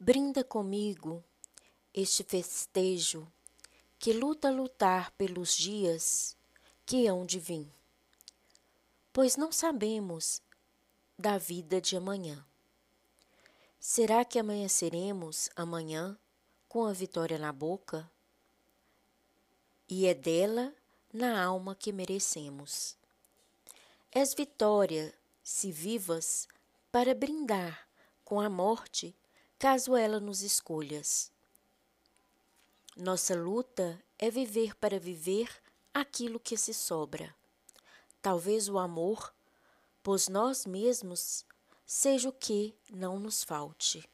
Brinda comigo este festejo que luta lutar pelos dias que hão de vir, pois não sabemos da vida de amanhã. Será que amanheceremos amanhã com a vitória na boca? E é dela na alma que merecemos. És vitória, se vivas, para brindar com a morte, caso ela nos escolhas. Nossa luta é viver para viver aquilo que se sobra. Talvez o amor, pois nós mesmos, seja o que não nos falte.